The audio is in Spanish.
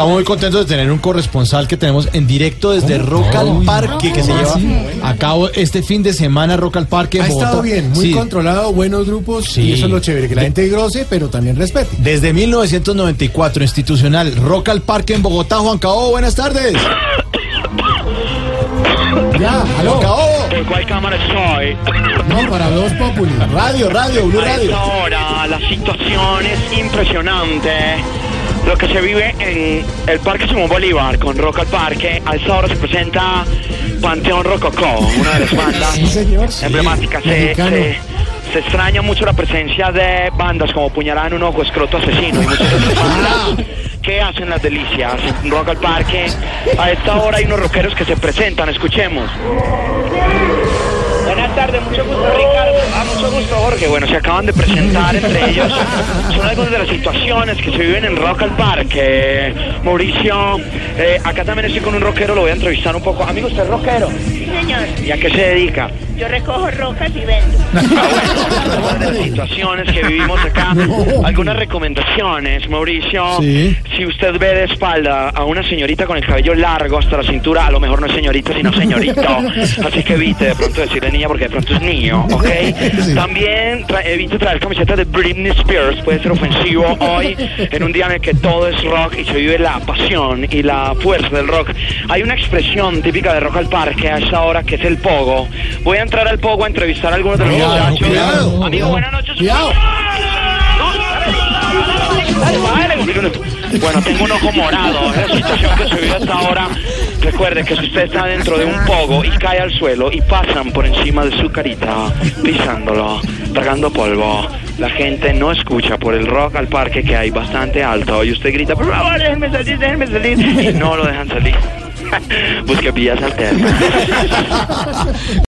estamos muy contentos de tener un corresponsal que tenemos en directo desde Rock al Parque, que se lleva a cabo este fin de semana Rock al Parque en Ha Bogotá. estado bien, muy Sí, controlado, buenos grupos Sí. y eso es lo chévere, que la gente grose, pero también respete. Desde 1994, institucional, Rock al Parque en Bogotá. Juan Cao, buenas tardes. Ya, aló. Juan Cao. ¿Por cuál cámara estoy? No, para dos Populi. Radio, radio, Blue Radio. esta hora la situación es impresionante. Lo que se vive en el Parque Simón Bolívar con Rock al Parque. A esta hora se presenta Panteón Rococó, una de las bandas Sí, señor. sí. emblemáticas. Se, se- se extraña mucho la presencia de bandas como Puñalada en un ojo, Escroto Asesino y muchas otras bandas que hacen las delicias Rock al Parque. A esta hora hay unos rockeros que se presentan, escuchemos. Buenas tardes, mucho gusto Ricardo. Ah, Jorge. Bueno, se acaban de presentar entre ellos. Son algunas de las situaciones que se viven en Rock al Parque. Mauricio, eh, acá también estoy con un rockero, lo voy a entrevistar un poco. Amigo, ¿usted es rockero? Sí, señor. ¿Y a qué se dedica? Yo recojo rocas y vendo. Algunas de las situaciones que vivimos acá. Algunas recomendaciones, Mauricio. Sí. Si usted ve de espalda a una señorita con el cabello largo hasta la cintura, a lo mejor no es señorita, sino señorito. Así que evite de pronto decirle niña porque de pronto es niño, ¿ok? También tra- evite traer camiseta de Britney Spears, puede ser ofensivo hoy, en un día en el que todo es rock y se vive la pasión y la fuerza del rock. Hay una expresión típica de rock al parque a esa hora que es el pogo. Voy a entrar al pogo a entrevistar a algunos de los muchachos. cuidado. Amigo, buenas noches. Cuidado. Bueno, tengo un ojo morado. Es la situación que se vive hasta ahora. Recuerde que si usted está dentro de un pogo y cae al suelo y pasan por encima de su carita, pisándolo, tragando polvo, la gente no escucha por el rock al parque que hay bastante alto y usted grita, por favor, déjenme salir, déjenme salir. Y no lo dejan salir. Busque vías alternas.